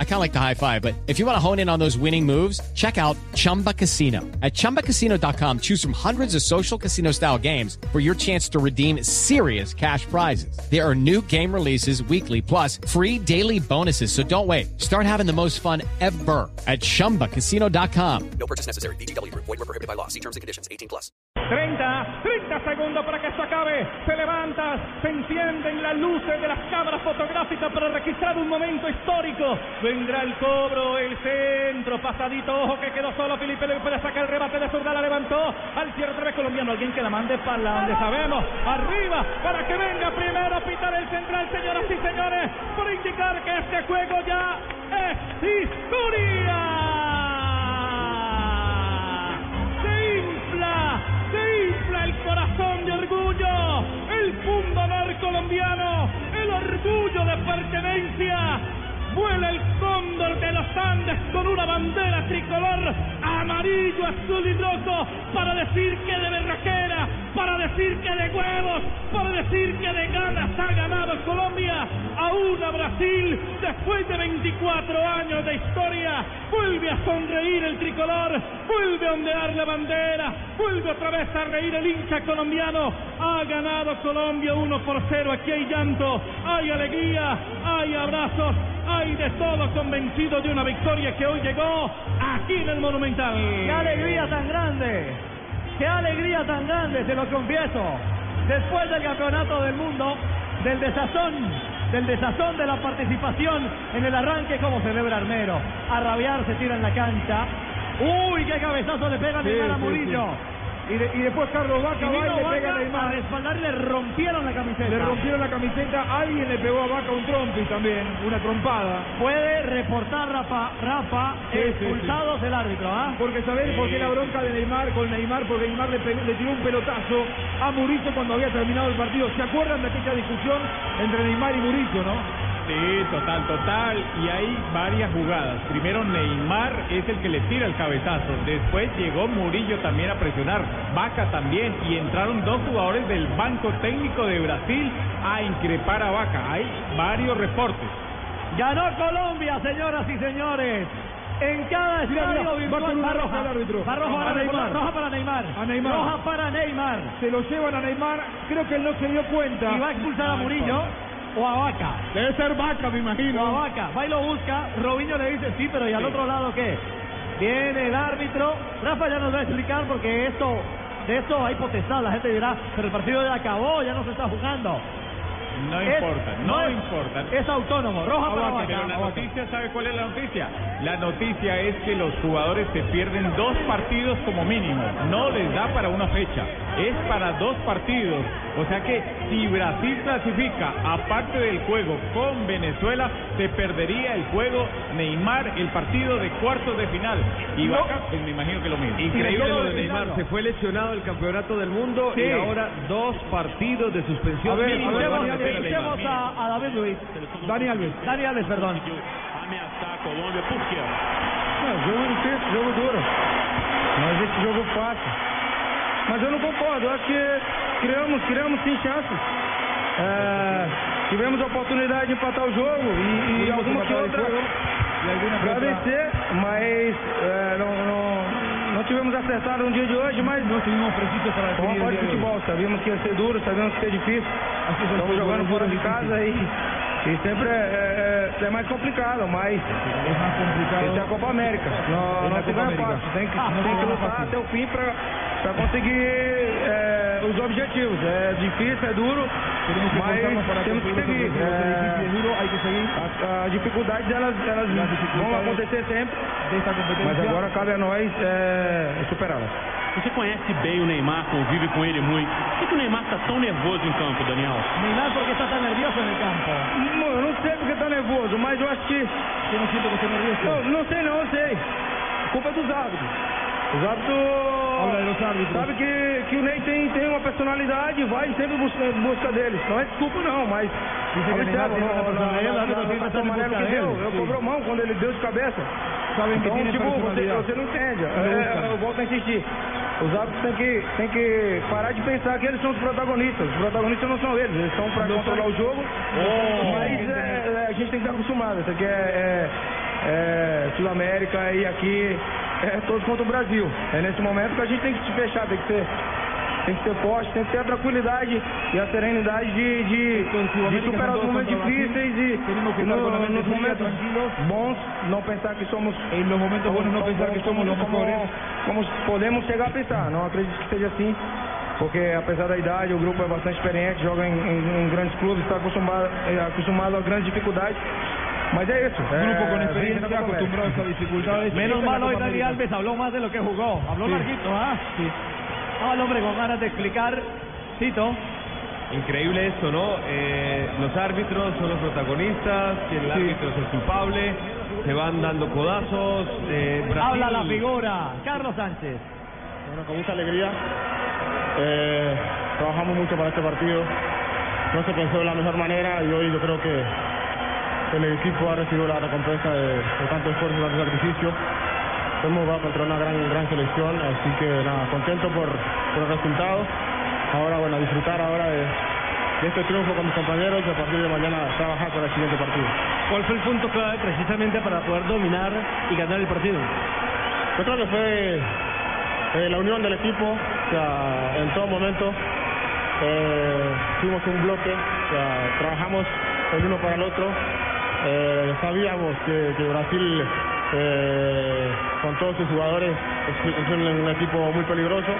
I kind of like the high five, but if you want to hone in on those winning moves, check out Chumba Casino. At ChumbaCasino.com, choose from hundreds of social casino style games for your chance to redeem serious cash prizes. There are new game releases weekly, plus free daily bonuses. So don't wait. Start having the most fun ever at ChumbaCasino.com. No purchase necessary. BGW. Void were prohibited by law. See terms and conditions. 18 plus. 30, 30 segundos para que esto acabe. Se levanta, se encienden las luces de las cámaras fotográficas para registrar un momento histórico. Vendrá el cobro, el centro, pasadito, ojo que quedó solo. Felipe le puede sacar el rebate de zurda, la levantó. Al cierre otra colombiano, alguien que la mande para la donde sabemos. Arriba, para que venga primero a pitar el central, señoras y señores, por indicar que este juego ya es historia. Se infla, se infla el corazón de orgullo, el pundonor colombiano, el orgullo de pertenencia. Vuela el cóndor de los Andes con una bandera tricolor amarillo, azul y rojo para decir que de berraquera, para decir que de huevos, para decir que de ganas ha ganado Colombia a una Brasil después de 24 años de historia. Vuelve a sonreír el tricolor, vuelve a ondear la bandera, vuelve otra vez a reír el hincha colombiano. Ha ganado Colombia 1 por 0. Aquí hay llanto, hay alegría, hay abrazos, hay de todo convencido de una victoria que hoy llegó aquí en el Monumental. ¡Qué alegría tan grande! ¡Qué alegría tan grande! Se lo confieso. Después del campeonato del mundo, del desazón, del desazón de la participación en el arranque, como celebra Armero. A rabiar se tira en la cancha. ¡Uy, qué cabezazo le pega Neymar a sí, Murillo! Y, de- y después Carlos Vaca Y va y le pega a Vaca a Neymar. respaldar le rompieron la camiseta. Le rompieron la camiseta, alguien le pegó a Vaca un trompi también, una trompada. Puede reportar Rafa, Rafa Sí, sí, expulsados el árbitro, ¿ah? Porque sabés por qué la bronca de Neymar con Neymar, porque Neymar le, pegó- le tiró un pelotazo a Murillo cuando había terminado el partido. ¿Se acuerdan de aquella discusión entre Neymar y Murillo, no? Sí, total, total. Y hay varias jugadas. Primero Neymar es el que le tira el cabezazo. Después llegó Murillo también a presionar. Vaca también. Y entraron dos jugadores del Banco Técnico de Brasil a increpar a Vaca. Hay varios reportes. Ganó Colombia, señoras y señores. En cada estadio va virtual va roja árbitro. Va roja para Neymar. Neymar. Roja para Neymar. A Neymar. Roja para Neymar. Se lo llevan a Neymar, creo que él no se dio cuenta. Y va a expulsar a Murillo o a Vaca. Debe ser Vaca, me O a imagino. Vaca. Va y lo busca. Robinho le dice sí, pero ¿y al otro lado qué? Viene el árbitro. Rafa ya nos va a explicar porque esto, de esto hay potestad. La gente dirá, pero el partido ya acabó, ya no se está jugando. No Es- importa, no, es- importa. Es autónomo. Roja para. Pero la noticia, ¿sabe cuál es la noticia? La noticia es que los jugadores se pierden dos partidos como mínimo. No les da para una fecha. Es para dos partidos. O sea que si Brasil clasifica, aparte del juego con Venezuela, se perdería el juego Neymar, el partido de cuartos de final. Y. Vaca, pues me imagino que lo mismo. Increíble lo de Neymar se fue lesionado del campeonato del mundo Sí. y ahora dos partidos de suspensión. A ver, a ver, Escuchemos, Dani Alves. escuchemos a, a David Luis. Dani Alves. Dani Alves, perdón. Colômbia, por quê? Não, jogo difícil, jogo duro. Mas esse jogo fácil. Mas eu não concordo, eu acho que criamos, criamos sim chances. É, tivemos a oportunidade de empatar o jogo e, e alguma que outra para vencer, mas é, não, não, não tivemos acertado no dia de hoje, mas No estuvimos precisos para como pode hoy. futebol, sabíamos que ia ser duro, sabíamos que ia ser difícil. Estamos jogando fora de difícil. casa e, e sempre é, é, é mais complicado, mas Es más complicado. essa é a Copa América. Não, não Copa se ganha América. fácil. Tem que, No tem que lutar até o fim para conseguir é, os objetivos. É difícil, é duro, mas temos que seguir. É, as, dificuldades elas, elas Las vão acontecer sempre, mas agora cabe a nós é, superá-las. Você conhece bem o Neymar, convive com ele muito. Por que, que o Neymar está tão nervoso em campo, Daniel? Neymar, ¿por qué está en el campo? Bom, Eu não sei porque tá nervoso, mas eu acho que. Yo no siento que esté nervioso. Não, não sei não, eu sei. Culpa dos árbitros. Os árbitros. Sabe que, que o Ney tem, tem uma personalidade e vai sempre busca, em busca deles. Não é desculpa não, mas. Él, eu cobrou mão quando ele deu de cabeça. Que Então, tipo, você, você não entende. Não É, eu volto a insistir. Os árbitros têm que, têm que parar de pensar que eles são os protagonistas. Os protagonistas não são eles, eles estão para controlar o jogo. Mas é, é, a gente tem que estar acostumado. Isso aqui é, é, é Sul-América e aqui é todos contra o Brasil. É nesse momento que a gente tem que se fechar, tem que ser tem que ser forte, tem que ter a tranquilidade e a serenidade de, de, de superar os momentos difíceis e no, nos momentos bons não pensar que somos los momentos buenos no pensar que somos los como, mejores. como podemos chegar a pensar. Não acredito que seja assim, porque apesar da idade, o grupo é bastante experiente, joga em, em- em grandes clubes, está acostumado, é, acostumado a grandes dificuldades. É isso. é, Grupo con vida experiencia, acostumbrado a América. estas dificultades. Menos mal hoy Dani. Alves habló más de lo que jugó. Habló Sí. larguito, ¿ah? Ah, el hombre con ganas de explicar. Tito. Increíble esto, ¿no? Eh, los árbitros son los protagonistas, que el árbitro es el culpable, se van dando codazos. Eh, Brasil- Habla la figura. Carlos Sánchez. Bueno, con mucha alegría. Eh, trabajamos mucho para este partido. No se pensó de la mejor manera y hoy yo creo que el equipo ha recibido la recompensa de, de tanto esfuerzo y tanto sacrificio. Hemos jugado contra una gran, gran selección, así que nada, contento por, por el resultado. Ahora, bueno, a disfrutar ahora de, de este triunfo con mis compañeros y a partir de mañana trabajar para el siguiente partido. ¿Cuál fue el punto clave precisamente para poder dominar y ganar el partido? Yo creo que fue eh, la unión del equipo, o sea, en todo momento eh, fuimos un bloque, o sea, trabajamos el uno para el otro. Sabíamos que, que Brasil, eh, con todos sus jugadores, es, un, equipo muy peligroso.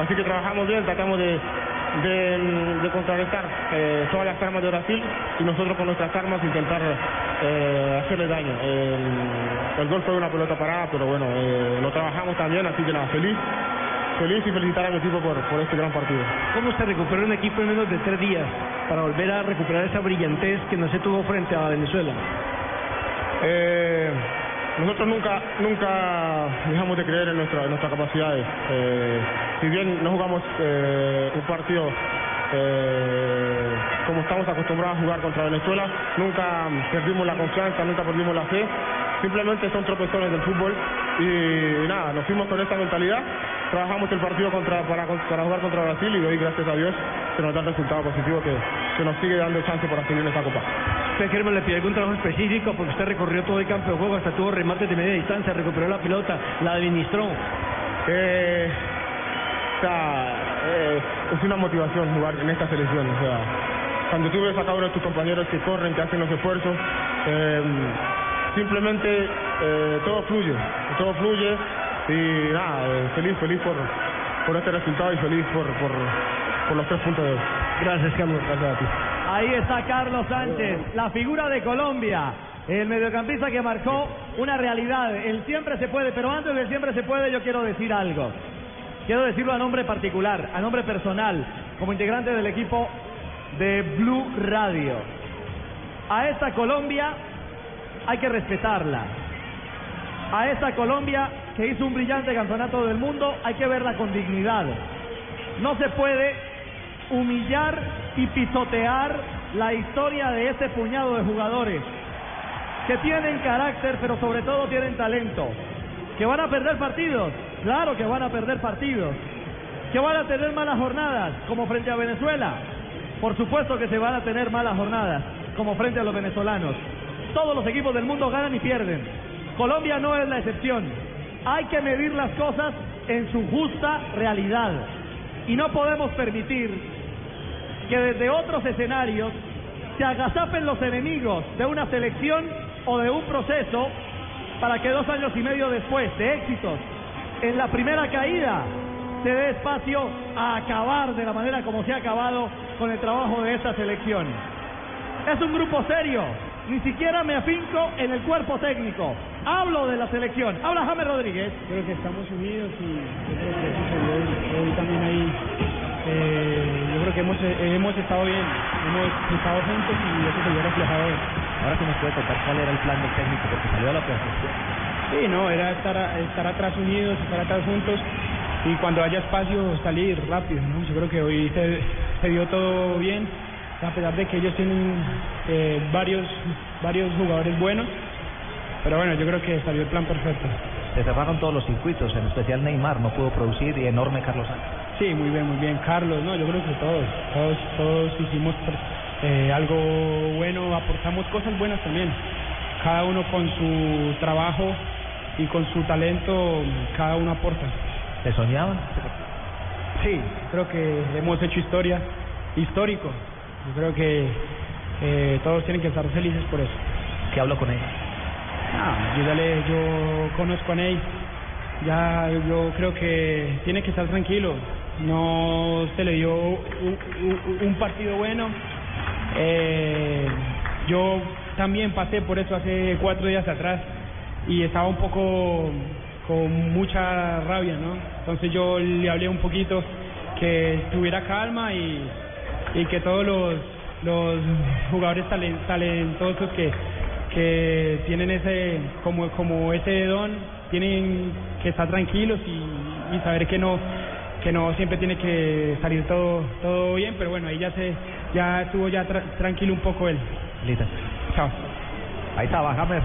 Así que trabajamos bien, tratamos de, de, de contrarrestar eh, todas las armas de Brasil y nosotros con nuestras armas intentar eh, hacerle daño. El, el gol fue una pelota parada, pero bueno, eh, lo trabajamos también, así que nada, feliz, feliz y felicitar a mi equipo por, por este gran partido. ¿Cómo se recuperó un equipo en menos de tres días para volver a recuperar esa brillantez que no se tuvo frente a Venezuela? Eh, nosotros nunca nunca dejamos de creer en, nuestra, en nuestras capacidades. Eh, si bien no jugamos eh, un partido eh, como estamos acostumbrados a jugar contra Venezuela, nunca perdimos la confianza, nunca perdimos la fe. Simplemente son tropezones del fútbol y, nada, nos fuimos con esta mentalidad. Trabajamos el partido contra, para, jugar contra Brasil y hoy, gracias a Dios, se nos da el resultado positivo que, que nos sigue dando chance para seguir en esta copa. Usted, Germán, le pidió algún trabajo específico porque usted recorrió todo el campo de juego, hasta tuvo remates de media distancia, recuperó la pelota, la administró. Eh, o sea, eh, es una motivación jugar en esta selección. O sea, cuando tú ves a cada uno de tus compañeros que corren, que hacen los esfuerzos, eh, simplemente todo fluye, todo fluye y nada, feliz, feliz por, por este resultado y feliz por, por, por los tres puntos de hoy. Gracias, Carlos. Gracias a ti. Ahí está Carlos Sánchez, la figura de Colombia. El mediocampista que marcó una realidad. El siempre se puede, pero antes del siempre se puede yo quiero decir algo. Quiero decirlo a nombre particular, a nombre personal, como integrante del equipo de Blue Radio. A esta Colombia hay que respetarla. A esta Colombia que hizo un brillante campeonato del mundo hay que verla con dignidad. No se puede humillar y pisotear la historia de este puñado de jugadores que tienen carácter, pero sobre todo tienen talento. Que van a perder partidos, claro que van a perder partidos. Que van a tener malas jornadas, como frente a Venezuela. Por supuesto que se van a tener malas jornadas, como frente a los venezolanos. Todos los equipos del mundo ganan y pierden. Colombia no es la excepción. Hay que medir las cosas en su justa realidad. Y no podemos permitir que desde otros escenarios se agazapen los enemigos de una selección o de un proceso para que dos años y medio después de éxitos en la primera caída se dé espacio a acabar de la manera como se ha acabado con el trabajo de esta selección. Es un grupo serio, ni siquiera me afinco en el cuerpo técnico. Hablo de la selección. Habla James Rodríguez. Creo que estamos unidos y también ahí. Eh, yo creo que hemos, eh, hemos estado bien, hemos estado juntos y eso se vio reflejado hoy. Ahora sí nos puede contar cuál era el plan del técnico, porque salió a la perfección. Sí, no, era estar, estar atrás unidos, estar atrás juntos y cuando haya espacio salir rápido, ¿no? Yo creo que hoy se, se dio todo bien, a pesar de que ellos tienen eh, varios, varios jugadores buenos, pero bueno, yo creo que salió el plan perfecto. Se cerraron todos los circuitos, en especial Neymar no pudo producir y enorme Carlos Sánchez. Sí, muy bien, muy bien. Carlos, no, yo creo que todos, todos, todos hicimos eh, algo bueno, aportamos cosas buenas también. Cada uno con su trabajo y con su talento, cada uno aporta. ¿Se soñaban? Sí, creo que hemos hecho historia, histórico. Yo creo que eh, todos tienen que estar felices por eso. ¿Qué hablo con él? Ah, yo, ya le- yo conozco a Ney, ya yo creo que tiene que estar tranquilo. No se le dio un, partido bueno. Eh, yo también pasé por eso hace cuatro días atrás y estaba un poco con mucha rabia, ¿no? Entonces yo le hablé un poquito que tuviera calma y, y que todos los, los jugadores talen- talentosos que, que tienen ese como como ese don tienen que estar tranquilos y, y saber que no que no siempre tiene que salir todo todo bien pero bueno ahí ya se ya estuvo ya tra- tranquilo un poco él Lita. chao Ahí está, bájame.